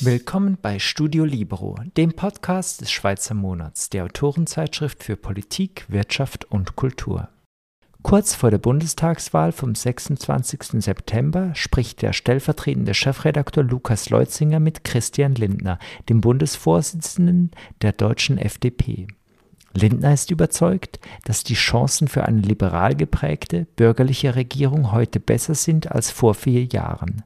Willkommen bei Studio Libero, dem Podcast des Schweizer Monats, der Autorenzeitschrift für Politik, Wirtschaft und Kultur. Kurz vor der Bundestagswahl vom 26. September spricht der stellvertretende Chefredakteur Lukas Leutzinger mit Christian Lindner, dem Bundesvorsitzenden der deutschen FDP. Lindner ist überzeugt, dass die Chancen für eine liberal geprägte bürgerliche Regierung heute besser sind als vor vier Jahren.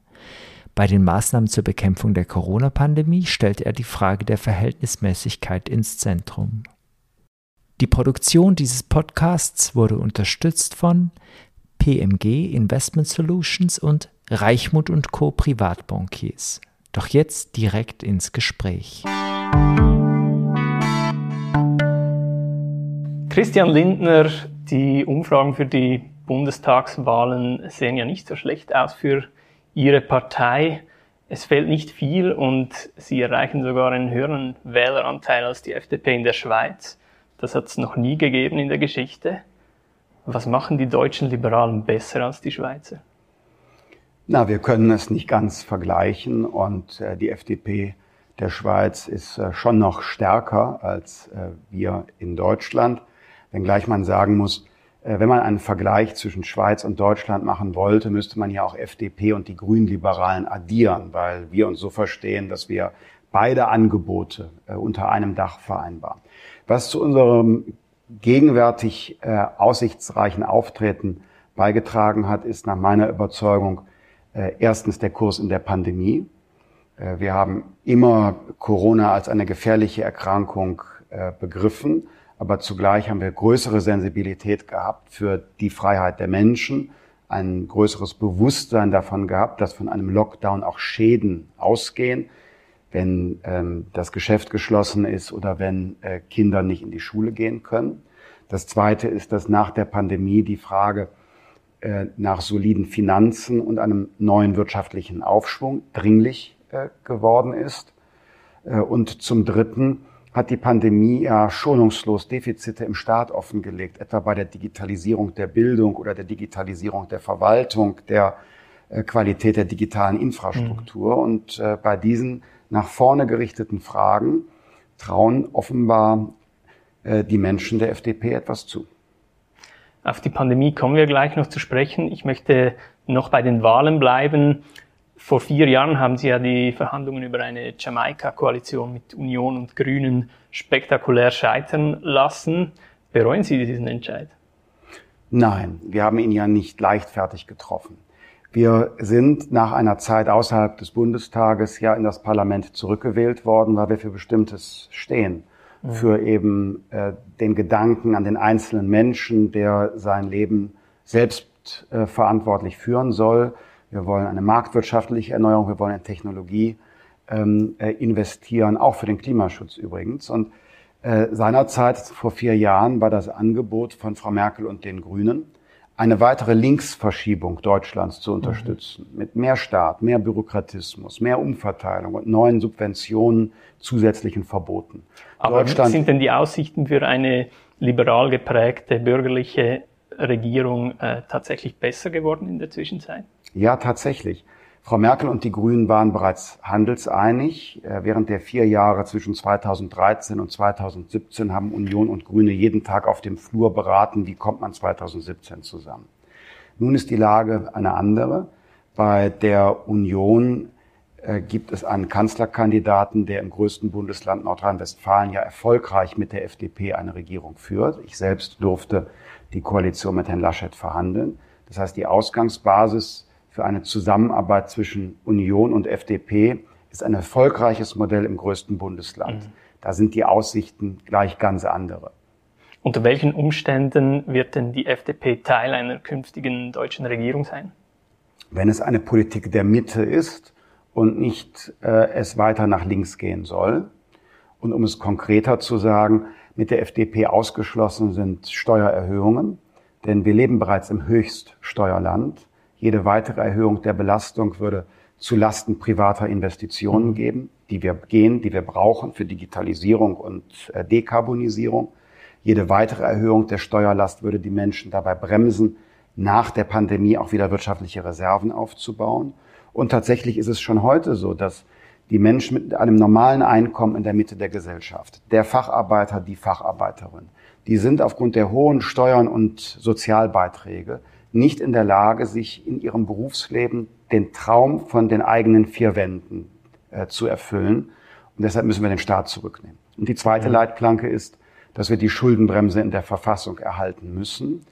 Bei den Maßnahmen zur Bekämpfung der Corona-Pandemie stellt er die Frage der Verhältnismäßigkeit ins Zentrum. Die Produktion dieses Podcasts wurde unterstützt von PMG Investment Solutions und Reichmut und Co. Privatbankiers. Doch jetzt direkt ins Gespräch. Christian Lindner, die Umfragen für die Bundestagswahlen sehen ja nicht so schlecht aus für Ihre Partei. Es fehlt nicht viel und Sie erreichen sogar einen höheren Wähleranteil als die FDP in der Schweiz. Das hat es noch nie gegeben in der Geschichte. Was machen die deutschen Liberalen besser als die Schweizer? Na, wir können es nicht ganz vergleichen und äh, die FDP der Schweiz ist äh, schon noch stärker als äh, wir in Deutschland, wenngleich man sagen muss, äh, wenn man einen Vergleich zwischen Schweiz und Deutschland machen wollte, müsste man ja auch FDP und die Grünliberalen addieren, weil wir uns so verstehen, dass wir beide Angebote äh, unter einem Dach vereinbaren. Was zu unserem gegenwärtig äh, aussichtsreichen Auftreten beigetragen hat, ist nach meiner Überzeugung erstens der Kurs in der Pandemie. wir haben immer Corona als eine gefährliche Erkrankung begriffen aber zugleich haben wir größere Sensibilität gehabt für die Freiheit der Menschen, ein größeres Bewusstsein davon gehabt, dass von einem Lockdown auch Schäden ausgehen, wenn ähm, das Geschäft geschlossen ist oder wenn äh, Kinder nicht in die Schule gehen können. Das Zweite ist, dass nach der Pandemie die Frage äh, nach soliden Finanzen und einem neuen wirtschaftlichen Aufschwung dringlich äh, geworden ist. Äh, und zum Dritten, hat die Pandemie ja schonungslos Defizite im Staat offengelegt, etwa bei der Digitalisierung der Bildung oder der Digitalisierung der Verwaltung, der äh, Qualität der digitalen Infrastruktur. Mhm. Und äh, bei diesen nach vorne gerichteten Fragen trauen offenbar äh, die Menschen der FDP etwas zu. Auf die Pandemie kommen wir gleich noch zu sprechen. Ich möchte noch bei den Wahlen bleiben. Vor vier Jahren haben Sie ja die Verhandlungen über eine Jamaika-Koalition mit Union und Grünen spektakulär scheitern lassen. Bereuen Sie diesen Entscheid? Nein, wir haben ihn ja nicht leichtfertig getroffen. Wir sind nach einer Zeit außerhalb des Bundestages ja in das Parlament zurückgewählt worden, weil wir für Bestimmtes stehen. Mhm. Für eben äh, den Gedanken an den einzelnen Menschen, der sein Leben selbst äh, verantwortlich führen soll wir wollen eine marktwirtschaftliche Erneuerung, wir wollen in Technologie ähm, äh, investieren, auch für den Klimaschutz übrigens. Und äh, seinerzeit, vor vier Jahren, war das Angebot von Frau Merkel und den Grünen, eine weitere Linksverschiebung Deutschlands zu unterstützen, mhm. mit mehr Staat, mehr Bürokratismus, mehr Umverteilung und neuen Subventionen, zusätzlichen Verboten. Aber sind denn die Aussichten für eine liberal geprägte bürgerliche Regierung äh, tatsächlich besser geworden in der Zwischenzeit? Ja, tatsächlich. Frau Merkel und die Grünen waren bereits handelseinig. Äh, während der vier Jahre zwischen 2013 und 2017 haben Union und Grüne jeden Tag auf dem Flur beraten, wie kommt man 2017 zusammen. Nun ist die Lage eine andere. Bei der Union äh, gibt es einen Kanzlerkandidaten, der im größten Bundesland Nordrhein-Westfalen ja erfolgreich mit der FDP eine Regierung führt. Ich selbst durfte die Koalition mit Herrn Laschet verhandeln. Das heißt, die Ausgangsbasis für eine Zusammenarbeit zwischen Union und FDP ist ein erfolgreiches Modell im größten Bundesland. Mhm. Da sind die Aussichten gleich ganz andere. Unter welchen Umständen wird denn die FDP Teil einer künftigen deutschen Regierung sein? Wenn es eine Politik der Mitte ist und nicht äh, es weiter nach links gehen soll. Und um es konkreter zu sagen, mit der FDP ausgeschlossen sind Steuererhöhungen, denn wir leben bereits im Höchststeuerland. Jede weitere Erhöhung der Belastung würde zu Lasten privater Investitionen mhm. geben, die wir gehen, die wir brauchen für Digitalisierung und äh, Dekarbonisierung. Jede weitere Erhöhung der Steuerlast würde die Menschen dabei bremsen, nach der Pandemie auch wieder wirtschaftliche Reserven aufzubauen. Und tatsächlich ist es schon heute so, dass die Menschen mit einem normalen Einkommen in der Mitte der Gesellschaft, der Facharbeiter, die Facharbeiterin, die sind aufgrund der hohen Steuern und Sozialbeiträge nicht in der Lage, sich in ihrem Berufsleben den Traum von den eigenen vier Wänden äh, zu erfüllen. Und deshalb müssen wir den Staat zurücknehmen. Und die zweite ja. Leitplanke ist, dass wir die Schuldenbremse in der Verfassung erhalten müssen.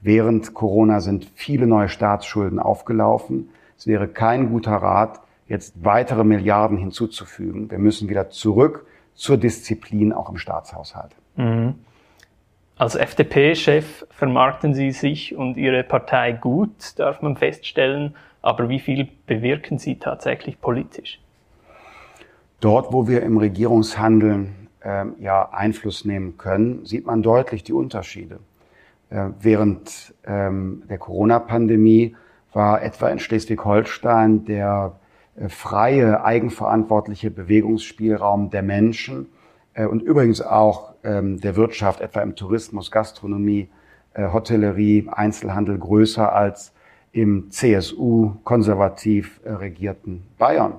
Während Corona sind viele neue Staatsschulden aufgelaufen. Es wäre kein guter Rat, jetzt weitere Milliarden hinzuzufügen. Wir müssen wieder zurück zur Disziplin auch im Staatshaushalt. Mhm. Als FDP-Chef vermarkten Sie sich und Ihre Partei gut, darf man feststellen. Aber wie viel bewirken Sie tatsächlich politisch? Dort, wo wir im Regierungshandeln äh, ja Einfluss nehmen können, sieht man deutlich die Unterschiede. Äh, während ähm, der Corona-Pandemie war etwa in Schleswig-Holstein der äh, freie, eigenverantwortliche Bewegungsspielraum der Menschen äh, und übrigens auch der Wirtschaft, etwa im Tourismus, Gastronomie, äh, Hotellerie, Einzelhandel größer als im CSU konservativ regierten Bayern.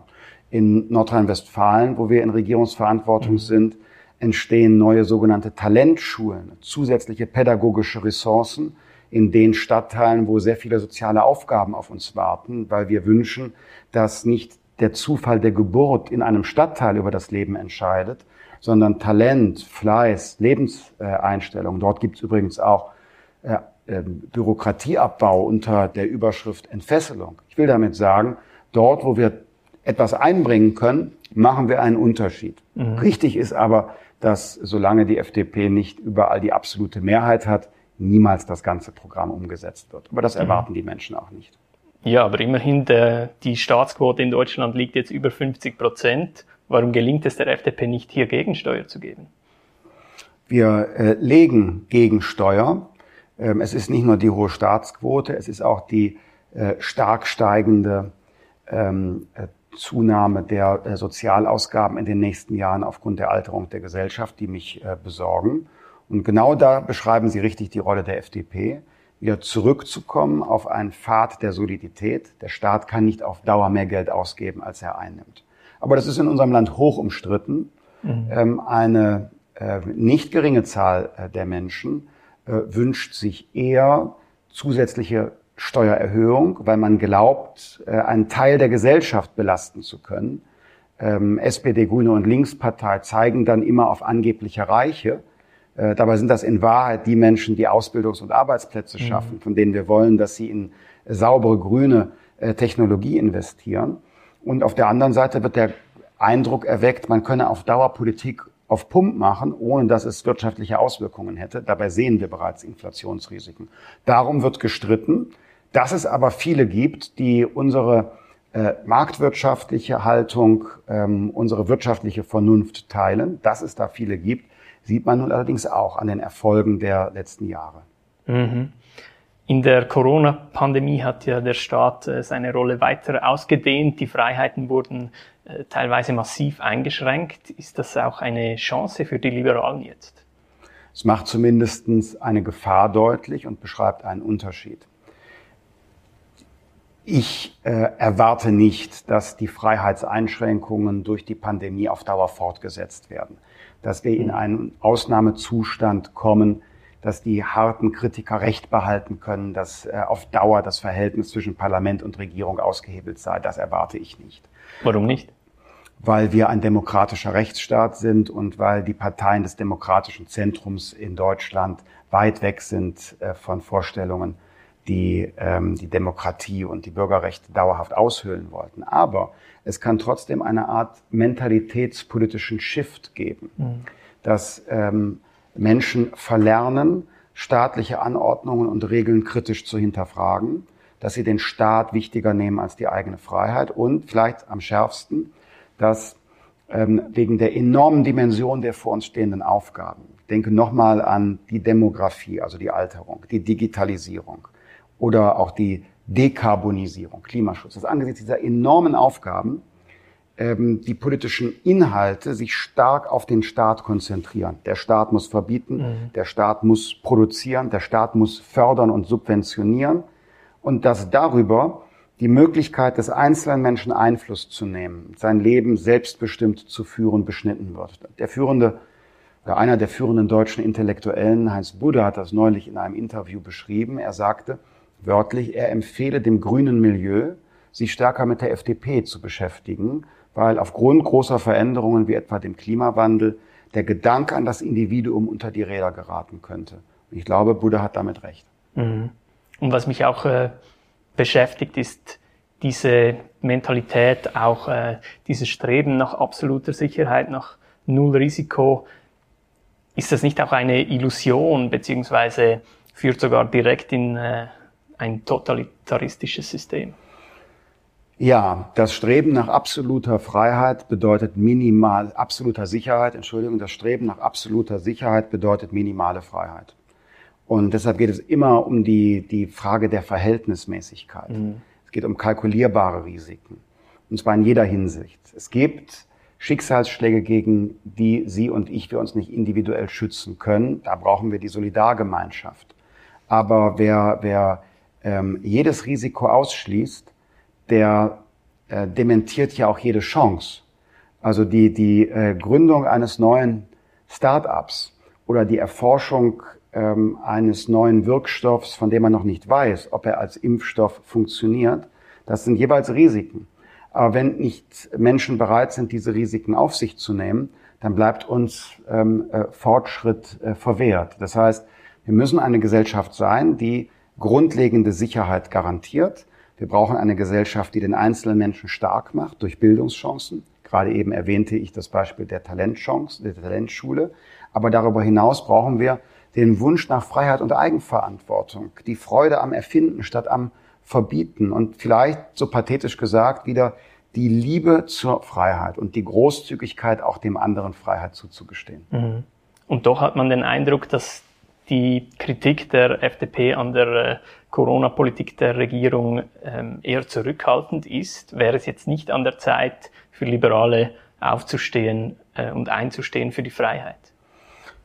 In Nordrhein-Westfalen, wo wir in Regierungsverantwortung mhm. sind, entstehen neue sogenannte Talentschulen, zusätzliche pädagogische Ressourcen in den Stadtteilen, wo sehr viele soziale Aufgaben auf uns warten, weil wir wünschen, dass nicht der Zufall der Geburt in einem Stadtteil über das Leben entscheidet, sondern Talent, Fleiß, Lebenseinstellung. Dort gibt es übrigens auch äh, äh, Bürokratieabbau unter der Überschrift Entfesselung. Ich will damit sagen, dort, wo wir etwas einbringen können, machen wir einen Unterschied. Mhm. Richtig ist aber, dass solange die FDP nicht überall die absolute Mehrheit hat, niemals das ganze Programm umgesetzt wird. Aber das mhm. erwarten mhm. die Menschen auch nicht. Ja, aber immerhin der, die Staatsquote in Deutschland liegt jetzt über 50 Prozent. Warum gelingt es der FDP nicht, hier Gegensteuer zu geben? Wir äh, legen Gegensteuer. Ähm, es ist nicht nur die hohe Staatsquote, es ist auch die äh, stark steigende ähm, äh, Zunahme der äh, Sozialausgaben in den nächsten Jahren aufgrund der Alterung der Gesellschaft, die mich äh, besorgen. Und genau da beschreiben Sie richtig die Rolle der FDP wieder zurückzukommen auf einen Pfad der Solidität. Der Staat kann nicht auf Dauer mehr Geld ausgeben, als er einnimmt. Aber das ist in unserem Land hoch umstritten. Mhm. Ähm, eine äh, nicht geringe Zahl äh, der Menschen äh, wünscht sich eher zusätzliche Steuererhöhung, weil man glaubt, äh, einen Teil der Gesellschaft belasten zu können. Ähm, SPD, Grüne und Linkspartei zeigen dann immer auf angebliche Reiche. Äh, dabei sind das in Wahrheit die Menschen, die Ausbildungs- und Arbeitsplätze mhm. schaffen, von denen wir wollen, dass sie in saubere grüne äh, Technologie investieren. Und auf der anderen Seite wird der Eindruck erweckt, man könne auf Dauerpolitik auf Pump machen, ohne dass es wirtschaftliche Auswirkungen hätte. Dabei sehen wir bereits Inflationsrisiken. Darum wird gestritten, dass es aber viele gibt, die unsere äh, marktwirtschaftliche Haltung, ähm, unsere wirtschaftliche Vernunft teilen. Dass es da viele gibt, sieht man nun allerdings auch an den Erfolgen der letzten Jahre. Mhm. In der Corona-Pandemie hat ja der Staat äh, seine Rolle weiter ausgedehnt. Die Freiheiten wurden äh, teilweise massiv eingeschränkt. Ist das auch eine Chance für die Liberalen jetzt? Es macht zumindest eine Gefahr deutlich und beschreibt einen Unterschied. Ich äh, erwarte nicht, dass die Freiheitseinschränkungen durch die Pandemie auf Dauer fortgesetzt werden dass wir in einen Ausnahmezustand kommen, dass die harten Kritiker Recht behalten können, dass äh, auf Dauer das Verhältnis zwischen Parlament und Regierung ausgehebelt sei. Das erwarte ich nicht. Warum nicht? Weil wir ein demokratischer Rechtsstaat sind und weil die Parteien des demokratischen Zentrums in Deutschland weit weg sind äh, von Vorstellungen, die ähm, die Demokratie und die Bürgerrechte dauerhaft aushöhlen wollten. Aber es kann trotzdem eine Art mentalitätspolitischen Shift geben, mhm. dass ähm, Menschen verlernen, staatliche Anordnungen und Regeln kritisch zu hinterfragen, dass sie den Staat wichtiger nehmen als die eigene Freiheit und vielleicht am schärfsten, dass ähm, wegen der enormen Dimension der vor uns stehenden Aufgaben, denke nochmal an die Demografie, also die Alterung, die Digitalisierung oder auch die Dekarbonisierung, Klimaschutz, dass angesichts dieser enormen Aufgaben ähm, die politischen Inhalte sich stark auf den Staat konzentrieren. Der Staat muss verbieten, mhm. der Staat muss produzieren, der Staat muss fördern und subventionieren und dass darüber die Möglichkeit des einzelnen Menschen Einfluss zu nehmen, sein Leben selbstbestimmt zu führen, beschnitten wird. Der führende oder einer der führenden deutschen Intellektuellen, Heinz Budde, hat das neulich in einem Interview beschrieben. Er sagte wörtlich, er empfehle dem grünen Milieu, sich stärker mit der FDP zu beschäftigen, weil aufgrund großer Veränderungen wie etwa dem Klimawandel der Gedanke an das Individuum unter die Räder geraten könnte. Und ich glaube, Buddha hat damit recht. Mhm. Und was mich auch äh, beschäftigt, ist diese Mentalität, auch äh, dieses Streben nach absoluter Sicherheit, nach Null Risiko. Ist das nicht auch eine Illusion, beziehungsweise führt sogar direkt in äh, ein totalitaristisches System? Ja, das Streben nach absoluter Freiheit bedeutet minimal, absoluter Sicherheit, Entschuldigung, das Streben nach absoluter Sicherheit bedeutet minimale Freiheit. Und deshalb geht es immer um die, die Frage der Verhältnismäßigkeit. Mhm. Es geht um kalkulierbare Risiken. Und zwar in jeder Hinsicht. Es gibt Schicksalsschläge, gegen die Sie und ich wir uns nicht individuell schützen können. Da brauchen wir die Solidargemeinschaft. Aber wer, wer ähm, jedes Risiko ausschließt, der äh, dementiert ja auch jede Chance. Also die, die äh, Gründung eines neuen Start-ups oder die Erforschung ähm, eines neuen Wirkstoffs, von dem man noch nicht weiß, ob er als Impfstoff funktioniert, das sind jeweils Risiken. Aber wenn nicht Menschen bereit sind, diese Risiken auf sich zu nehmen, dann bleibt uns ähm, äh, Fortschritt äh, verwehrt. Das heißt, wir müssen eine Gesellschaft sein, die grundlegende Sicherheit garantiert, wir brauchen eine Gesellschaft, die den einzelnen Menschen stark macht durch Bildungschancen. Gerade eben erwähnte ich das Beispiel der Talentchance, der Talentschule. Aber darüber hinaus brauchen wir den Wunsch nach Freiheit und Eigenverantwortung, die Freude am Erfinden statt am Verbieten und vielleicht, so pathetisch gesagt, wieder die Liebe zur Freiheit und die Großzügigkeit auch dem anderen Freiheit zuzugestehen. Mhm. Und doch hat man den Eindruck, dass die Kritik der FDP an der äh, Corona-Politik der Regierung ähm, eher zurückhaltend ist, wäre es jetzt nicht an der Zeit für Liberale aufzustehen äh, und einzustehen für die Freiheit?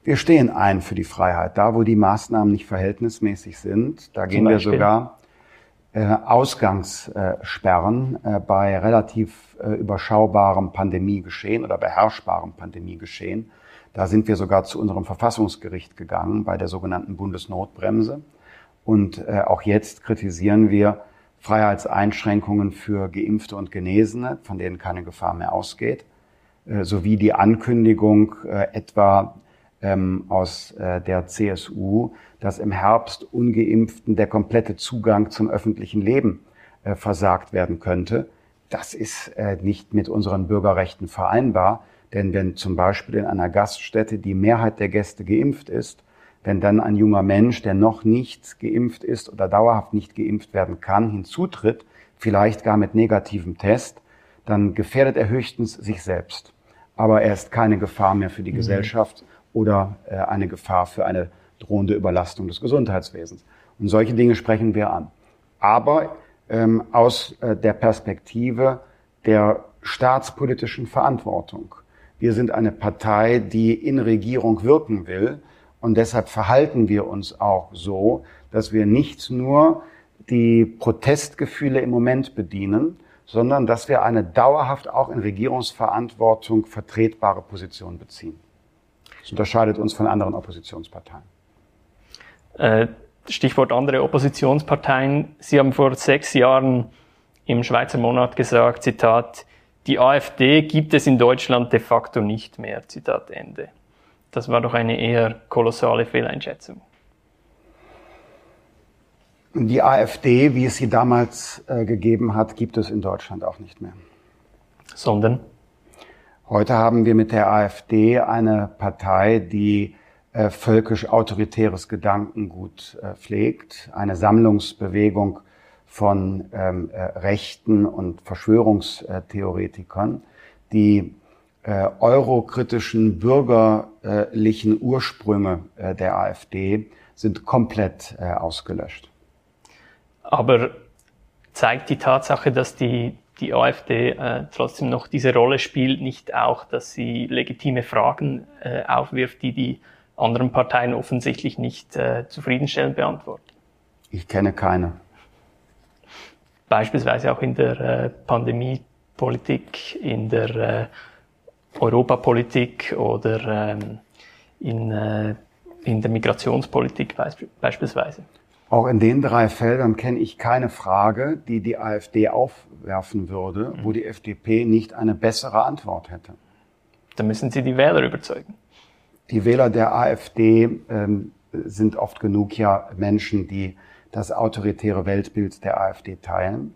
Wir stehen ein für die Freiheit. Da, wo die Maßnahmen nicht verhältnismäßig sind, da gehen wir sogar äh, Ausgangssperren äh, bei relativ äh, überschaubarem Pandemiegeschehen oder beherrschbarem Pandemiegeschehen da sind wir sogar zu unserem Verfassungsgericht gegangen bei der sogenannten Bundesnotbremse. Und äh, auch jetzt kritisieren wir Freiheitseinschränkungen für Geimpfte und Genesene, von denen keine Gefahr mehr ausgeht, äh, sowie die Ankündigung äh, etwa ähm, aus äh, der CSU, dass im Herbst ungeimpften der komplette Zugang zum öffentlichen Leben äh, versagt werden könnte. Das ist äh, nicht mit unseren Bürgerrechten vereinbar. Denn wenn zum Beispiel in einer Gaststätte die Mehrheit der Gäste geimpft ist, wenn dann ein junger Mensch, der noch nicht geimpft ist oder dauerhaft nicht geimpft werden kann, hinzutritt, vielleicht gar mit negativem Test, dann gefährdet er höchstens sich selbst. Aber er ist keine Gefahr mehr für die mhm. Gesellschaft oder äh, eine Gefahr für eine drohende Überlastung des Gesundheitswesens. Und solche Dinge sprechen wir an. Aber ähm, aus äh, der Perspektive der staatspolitischen Verantwortung. Wir sind eine Partei, die in Regierung wirken will. Und deshalb verhalten wir uns auch so, dass wir nicht nur die Protestgefühle im Moment bedienen, sondern dass wir eine dauerhaft auch in Regierungsverantwortung vertretbare Position beziehen. Das unterscheidet uns von anderen Oppositionsparteien. Äh, Stichwort andere Oppositionsparteien. Sie haben vor sechs Jahren im Schweizer Monat gesagt, Zitat, die AfD gibt es in Deutschland de facto nicht mehr. Zitat Ende. Das war doch eine eher kolossale Fehleinschätzung. Die AfD, wie es sie damals äh, gegeben hat, gibt es in Deutschland auch nicht mehr. Sondern? Heute haben wir mit der AfD eine Partei, die äh, völkisch-autoritäres Gedankengut äh, pflegt, eine Sammlungsbewegung von ähm, äh, Rechten und Verschwörungstheoretikern, die äh, eurokritischen bürgerlichen Ursprünge äh, der AfD sind komplett äh, ausgelöscht. Aber zeigt die Tatsache, dass die die AfD äh, trotzdem noch diese Rolle spielt, nicht auch, dass sie legitime Fragen äh, aufwirft, die die anderen Parteien offensichtlich nicht äh, zufriedenstellend beantworten? Ich kenne keine. Beispielsweise auch in der äh, Pandemiepolitik, in der äh, Europapolitik oder ähm, in, äh, in der Migrationspolitik beisp beispielsweise. Auch in den drei Feldern kenne ich keine Frage, die die AfD aufwerfen würde, mhm. wo die FDP nicht eine bessere Antwort hätte. Da müssen Sie die Wähler überzeugen. Die Wähler der AfD ähm, sind oft genug ja Menschen, die das autoritäre Weltbild der AfD teilen,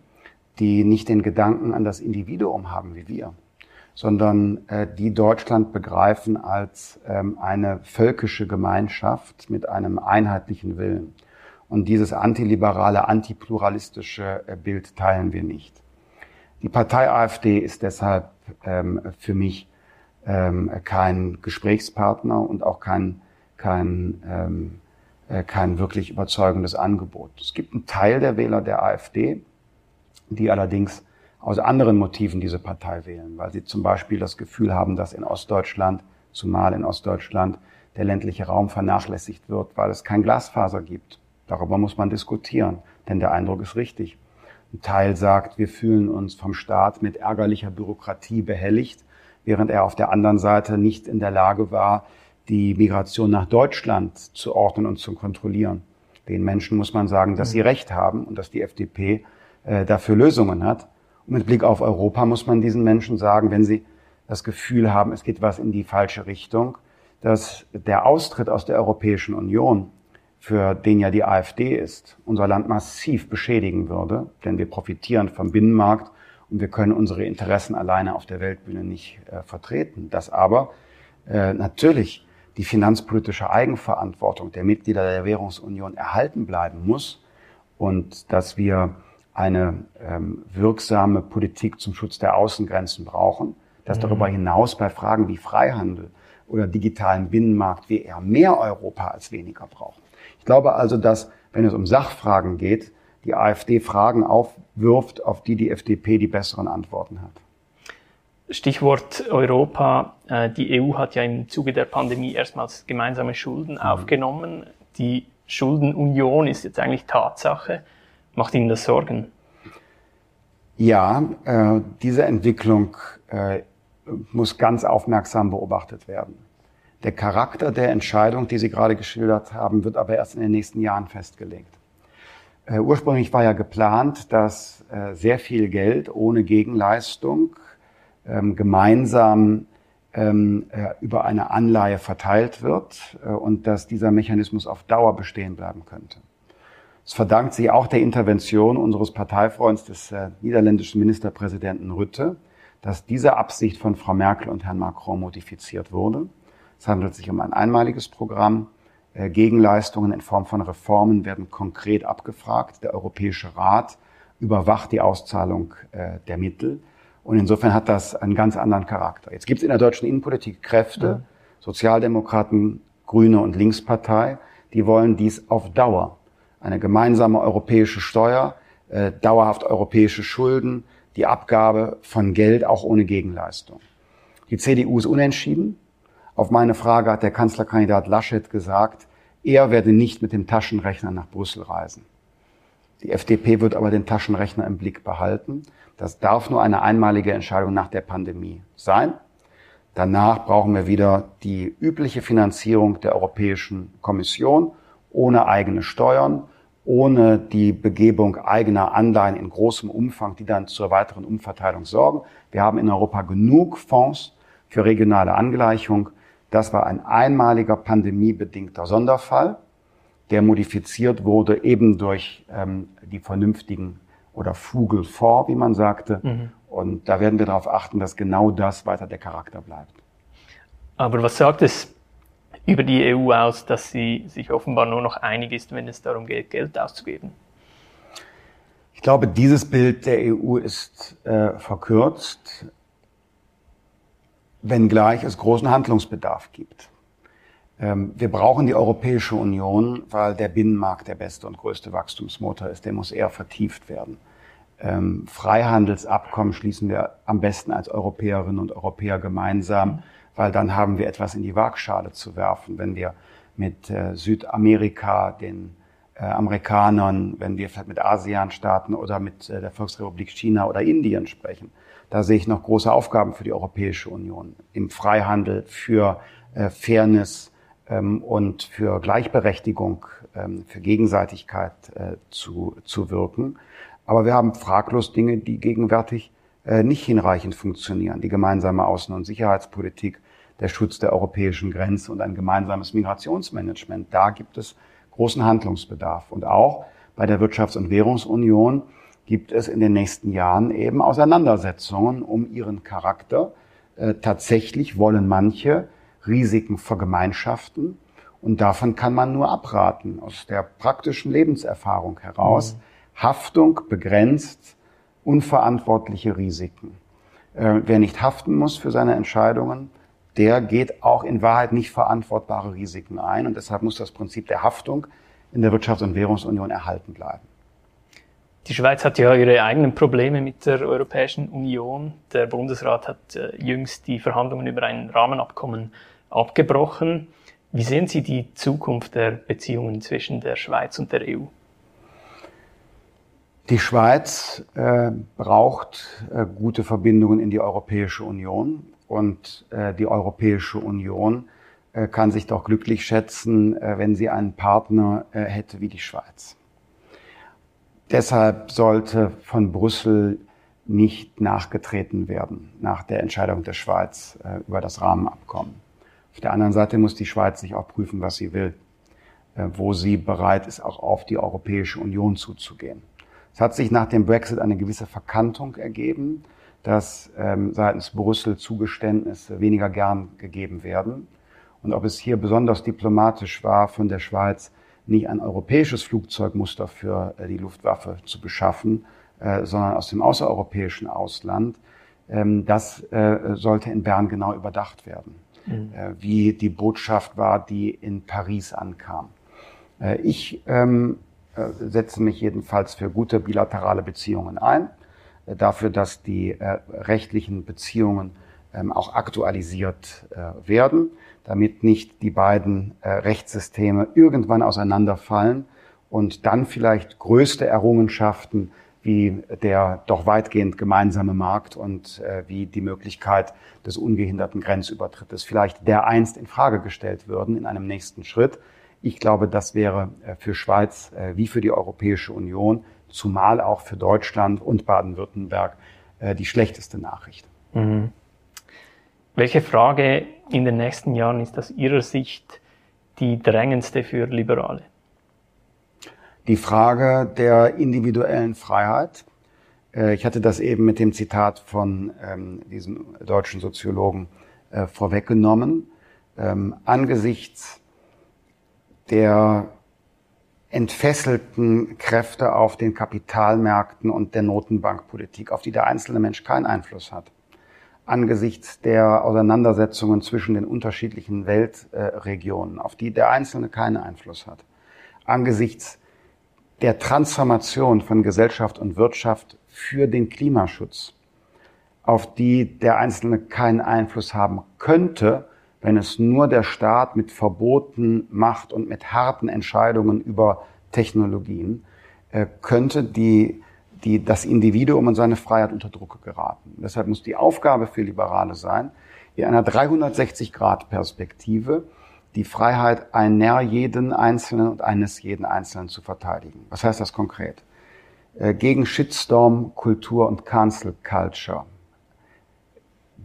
die nicht den Gedanken an das Individuum haben wie wir, sondern äh, die Deutschland begreifen als ähm, eine völkische Gemeinschaft mit einem einheitlichen Willen. Und dieses antiliberale, antipluralistische äh, Bild teilen wir nicht. Die Partei AfD ist deshalb ähm, für mich ähm, kein Gesprächspartner und auch kein, kein, ähm, äh, kein wirklich überzeugendes Angebot. Es gibt einen Teil der Wähler der AfD, die allerdings aus anderen Motiven diese Partei wählen, weil sie zum Beispiel das Gefühl haben, dass in Ostdeutschland, zumal in Ostdeutschland, der ländliche Raum vernachlässigt wird, weil es kein Glasfaser gibt Darüber muss man diskutieren, denn der Eindruck ist richtig. Ein Teil sagt, wir fühlen uns vom Staat mit ärgerlicher Bürokratie behelligt, während er auf der anderen Seite nicht in der Lage war, die Migration nach Deutschland zu ordnen und zu kontrollieren. Den Menschen muss man sagen, dass sie. Recht haben und dass die FDP äh, dafür Lösungen hat. Und mit Blick auf Europa muss man diesen Menschen sagen, wenn sie das Gefühl haben, es geht was in die falsche Richtung, dass der Austritt aus der Europäischen Union für den ja die AfD ist, unser Land massiv beschädigen würde, denn wir profitieren vom Binnenmarkt und wir können unsere Interessen alleine auf der Weltbühne nicht äh, vertreten. Dass aber äh, natürlich die finanzpolitische Eigenverantwortung der Mitglieder der Währungsunion erhalten bleiben muss und dass wir eine ähm, wirksame Politik zum Schutz der Außengrenzen brauchen, dass mhm. darüber hinaus bei Fragen wie Freihandel oder digitalen Binnenmarkt wir eher mehr Europa als weniger brauchen. Ich glaube also, dass, wenn es um Sachfragen geht, die AfD Fragen aufwirft, auf die die FDP die besseren Antworten hat. Stichwort Europa. Äh, die EU hat ja im Zuge der Pandemie erstmals gemeinsame Schulden mhm. aufgenommen. Die Schuldenunion ist jetzt eigentlich Tatsache. Macht Ihnen das Sorgen? Ja, äh, diese Entwicklung äh, muss ganz aufmerksam beobachtet werden. Der Charakter der Entscheidung, die Sie gerade geschildert haben, wird aber erst in den nächsten Jahren festgelegt. Äh, ursprünglich war ja geplant, dass äh, sehr viel Geld ohne Gegenleistung ähm, gemeinsam ähm, äh, über eine Anleihe verteilt wird äh, und dass dieser Mechanismus auf Dauer bestehen bleiben könnte. Es verdankt sich auch der Intervention unseres Parteifreunds des äh, niederländischen Ministerpräsidenten Rütte, dass diese Absicht von Frau Merkel und Herrn Macron modifiziert wurde. Es handelt sich um ein einmaliges Programm. Äh, Gegenleistungen in Form von Reformen werden konkret abgefragt. Der Europäische Rat überwacht die Auszahlung äh, der Mittel. Und insofern hat das einen ganz anderen Charakter. Jetzt gibt es in der deutschen Innenpolitik Kräfte, ja. Sozialdemokraten, Grüne und Linkspartei, die wollen dies auf Dauer. Eine gemeinsame europäische Steuer, äh, dauerhaft europäische Schulden, die Abgabe von Geld auch ohne Gegenleistung. Die CDU ist unentschieden. Auf meine Frage hat der Kanzlerkandidat Laschet gesagt, er werde nicht mit dem Taschenrechner nach Brüssel reisen. Die FDP wird aber den Taschenrechner im Blick behalten. Das darf nur eine einmalige Entscheidung nach der Pandemie sein. Danach brauchen wir wieder die übliche Finanzierung der Europäischen Kommission ohne eigene Steuern, ohne die Begebung eigener Anleihen in großem Umfang, die dann zur weiteren Umverteilung sorgen. Wir haben in Europa genug Fonds für regionale Angleichung. Das war ein einmaliger pandemiebedingter Sonderfall, der modifiziert wurde eben durch ähm, die vernünftigen oder Fugel vor, wie man sagte. Mhm. Und da werden wir darauf achten, dass genau das weiter der Charakter bleibt. Aber was sagt es über die EU aus, dass sie sich offenbar nur noch einig ist, wenn es darum geht, Geld auszugeben? Ich glaube, dieses Bild der EU ist äh, verkürzt wenngleich es großen Handlungsbedarf gibt. Ähm, wir brauchen die Europäische Union, weil der Binnenmarkt der beste und größte Wachstumsmotor ist. Der muss eher vertieft werden. ähm, Freihandelsabkommen schließen wir am besten als Europäerinnen und Europäer gemeinsam, weil dann haben wir etwas in die Waagschale zu werfen, wenn wir mit äh, Südamerika, den äh, Amerikanern, wenn wir vielleicht mit ASEAN-Staaten oder mit äh, der Volksrepublik China oder Indien sprechen. Da sehe ich noch große Aufgaben für die Europäische Union im Freihandel, für äh, Fairness ähm, und für Gleichberechtigung, ähm, für Gegenseitigkeit äh, zu, zu wirken. Aber wir haben fraglos Dinge, die gegenwärtig nicht hinreichend funktionieren. Die gemeinsame Außen- und Sicherheitspolitik, der Schutz der europäischen Grenze und ein gemeinsames Migrationsmanagement. Da gibt es großen Handlungsbedarf. Und auch bei der Wirtschafts- und Währungsunion gibt es in den nächsten Jahren eben Auseinandersetzungen um ihren Charakter. Äh, tatsächlich wollen manche Risiken vergemeinschaften und davon kann man nur abraten aus der praktischen Lebenserfahrung heraus. Mhm. Haftung begrenzt unverantwortliche Risiken. Äh, wer nicht haften muss für seine Entscheidungen, der geht auch in Wahrheit nicht verantwortbare Risiken ein. Und deshalb muss das Prinzip der Haftung in der Wirtschafts- und Währungsunion erhalten bleiben. Die Schweiz hat ja ihre eigenen Probleme mit der Europäischen Union. Der Bundesrat hat äh, jüngst die Verhandlungen über ein Rahmenabkommen abgebrochen. Wie sehen Sie die Zukunft der Beziehungen zwischen der Schweiz und der EU? Die Schweiz äh, braucht äh, gute Verbindungen in die Europäische Union. Und äh, die Europäische Union äh, kann sich doch glücklich schätzen, äh, wenn sie einen Partner äh, hätte wie die Schweiz. Deshalb sollte von Brüssel nicht nachgetreten werden nach der Entscheidung der Schweiz über das Rahmenabkommen. Auf der anderen Seite muss die Schweiz sich auch prüfen, was sie will, wo sie bereit ist, auch auf die Europäische Union zuzugehen. Es hat sich nach dem Brexit eine gewisse Verkantung ergeben dass ähm, seitens Brüssel Zugeständnisse weniger gern gegeben werden. Und ob es hier besonders diplomatisch war, von der Schweiz nicht ein europäisches Flugzeugmuster für äh, die Luftwaffe zu beschaffen, äh, sondern aus dem außereuropäischen Ausland, ähm, das äh, sollte in Bern genau überdacht werden. Mhm. Äh, wie die Botschaft war, die in Paris ankam. Äh, ich ähm, äh, setze mich jedenfalls für gute bilaterale Beziehungen ein dafür, dass die äh, rechtlichen Beziehungen ähm, auch aktualisiert äh, werden, damit nicht die beiden äh, Rechtssysteme irgendwann auseinanderfallen und dann vielleicht größte Errungenschaften wie der doch weitgehend gemeinsame Markt und äh, wie die Möglichkeit des ungehinderten Grenzübertrittes vielleicht dereinst in Frage gestellt würden in einem nächsten Schritt. Ich glaube, das wäre äh, für Schweiz äh, wie für die Europäische Union zumal auch für Deutschland und Baden-Württemberg äh, die schlechteste Nachricht. Mhm. Welche Frage in den nächsten Jahren ist aus Ihrer Sicht die drängendste für Liberale? Die Frage der individuellen Freiheit. Ich hatte das eben mit dem Zitat von ähm, diesem deutschen Soziologen äh, vorweggenommen. Ähm, angesichts der entfesselten Kräfte auf den Kapitalmärkten und der Notenbankpolitik, auf die der einzelne Mensch keinen Einfluss hat. Angesichts der Auseinandersetzungen zwischen den unterschiedlichen Weltregionen, auf die der Einzelne keinen Einfluss hat. Angesichts der Transformation von Gesellschaft und Wirtschaft für den Klimaschutz, auf die der Einzelne keinen Einfluss haben könnte, wenn es nur der Staat mit Verboten macht und mit harten Entscheidungen über Technologien, äh, könnte die, die, das Individuum und seine Freiheit unter Druck geraten. Deshalb muss die Aufgabe für Liberale sein, in einer 360-Grad-Perspektive die Freiheit einer jeden Einzelnen und eines jeden Einzelnen zu verteidigen. Was heißt das konkret? Äh, gegen Shitstorm, Kultur und Cancel Culture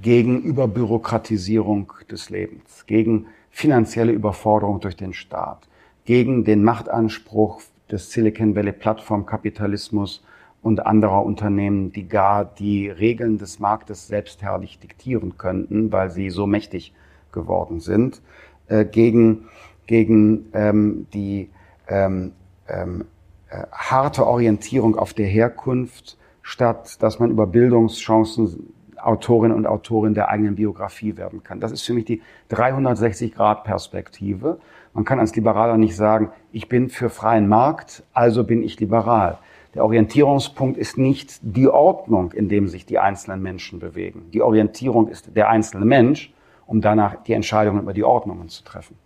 gegen Überbürokratisierung des Lebens, gegen finanzielle Überforderung durch den Staat, gegen den Machtanspruch des Silicon Valley Plattformkapitalismus und anderer Unternehmen, die gar die Regeln des Marktes selbstherrlich diktieren könnten, weil sie so mächtig geworden sind, äh, gegen, gegen ähm, die ähm, ähm, äh, harte Orientierung auf der Herkunft, statt dass man über Bildungschancen Autorin und Autorin der eigenen Biografie werden kann. Das ist für mich die 360-Grad-Perspektive. Man kann als Liberaler nicht sagen, ich bin für freien Markt, also bin ich liberal, Der Orientierungspunkt ist nicht die Ordnung, in dem sich die einzelnen Menschen bewegen. Die Orientierung ist der einzelne Mensch, um danach die Entscheidungen über die Ordnungen zu treffen.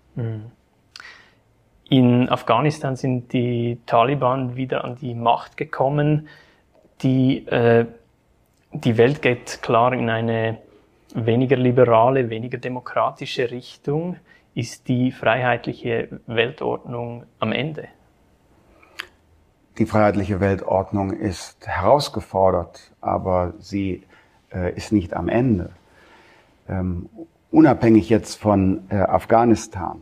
In Afghanistan sind die Taliban wieder an die Macht gekommen. Die, äh, die Welt geht klar in eine weniger liberale, weniger demokratische Richtung. Ist die freiheitliche Weltordnung am Ende? Die freiheitliche Weltordnung ist herausgefordert, aber sie äh, ist nicht am Ende. Ähm, unabhängig jetzt von äh, Afghanistan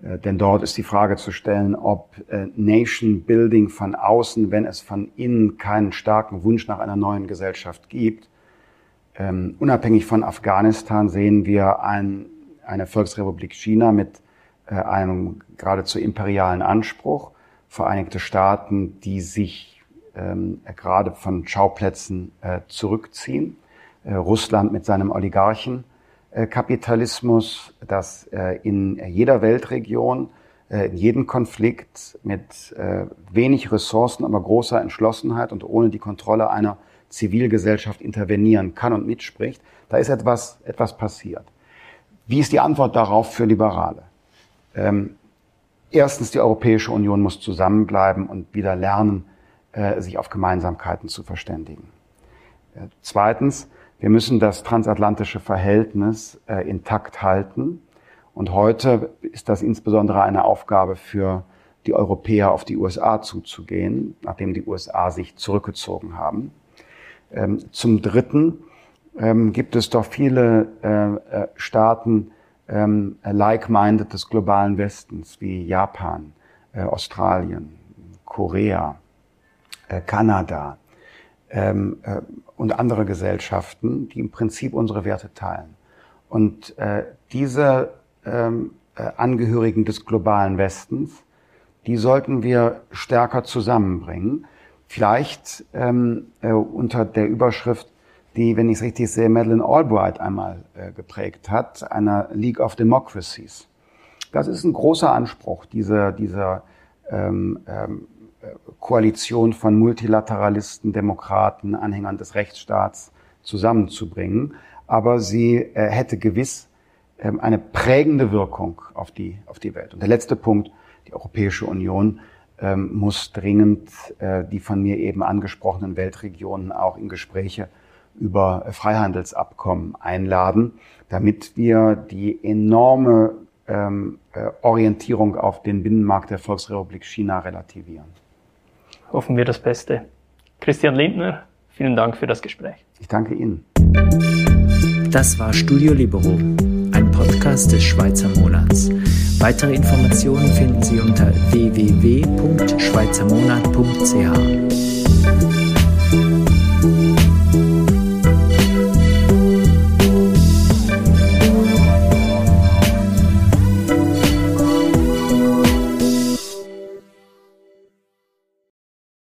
denn dort ist die Frage zu stellen, ob äh, Nation Building von außen, wenn es von innen keinen starken Wunsch nach einer neuen Gesellschaft gibt, ähm, unabhängig von Afghanistan sehen wir ein, eine Volksrepublik China mit äh, einem geradezu imperialen Anspruch, Vereinigte Staaten, die sich ähm, gerade von Schauplätzen äh, zurückziehen, äh, Russland mit seinem Oligarchen, äh, Kapitalismus, dass äh, in jeder Weltregion, äh, in jedem Konflikt mit wenig Ressourcen, aber großer Entschlossenheit und ohne die Kontrolle einer Zivilgesellschaft intervenieren kann und mitspricht, da ist etwas, etwas passiert. Wie ist die Antwort darauf für Liberale? Ähm, erstens, die Europäische Union muss zusammenbleiben und wieder lernen, äh, sich auf Gemeinsamkeiten zu verständigen. Äh, zweitens, wir müssen das transatlantische Verhältnis äh, intakt halten. Und heute ist das insbesondere eine Aufgabe für die Europäer, auf die USA zuzugehen, nachdem die USA sich zurückgezogen haben. Ähm, zum Dritten ähm, gibt es doch viele äh, äh Staaten, ähm, like-minded des globalen Westens, wie Japan, äh, Australien, Korea, äh, Kanada, ähm, äh, und andere Gesellschaften, die im Prinzip unsere Werte teilen. Und äh, diese ähm, äh, Angehörigen des globalen Westens, die sollten wir stärker zusammenbringen. Vielleicht ähm, äh, unter der Überschrift, die, wenn ich es richtig sehe, Madeleine Albright einmal äh, geprägt hat, einer League of Democracies. Das ist ein großer Anspruch, dieser, dieser ähm, ähm, Koalition von Multilateralisten, Demokraten, Anhängern des Rechtsstaats zusammenzubringen. Aber sie äh, hätte gewiss ähm, eine prägende Wirkung auf die, auf die Welt. Und der letzte Punkt, die Europäische Union ähm, muss dringend äh, die von mir eben angesprochenen Weltregionen auch in Gespräche über Freihandelsabkommen einladen, damit wir die enorme ähm, äh, Orientierung auf den Binnenmarkt der Volksrepublik China relativieren hoffen wir das Beste. Christian Lindner, vielen Dank für das Gespräch. Ich danke Ihnen. Das war Studio Libero, ein Podcast des Schweizer Monats. Weitere Informationen finden Sie unter www.schweizermonat.ch.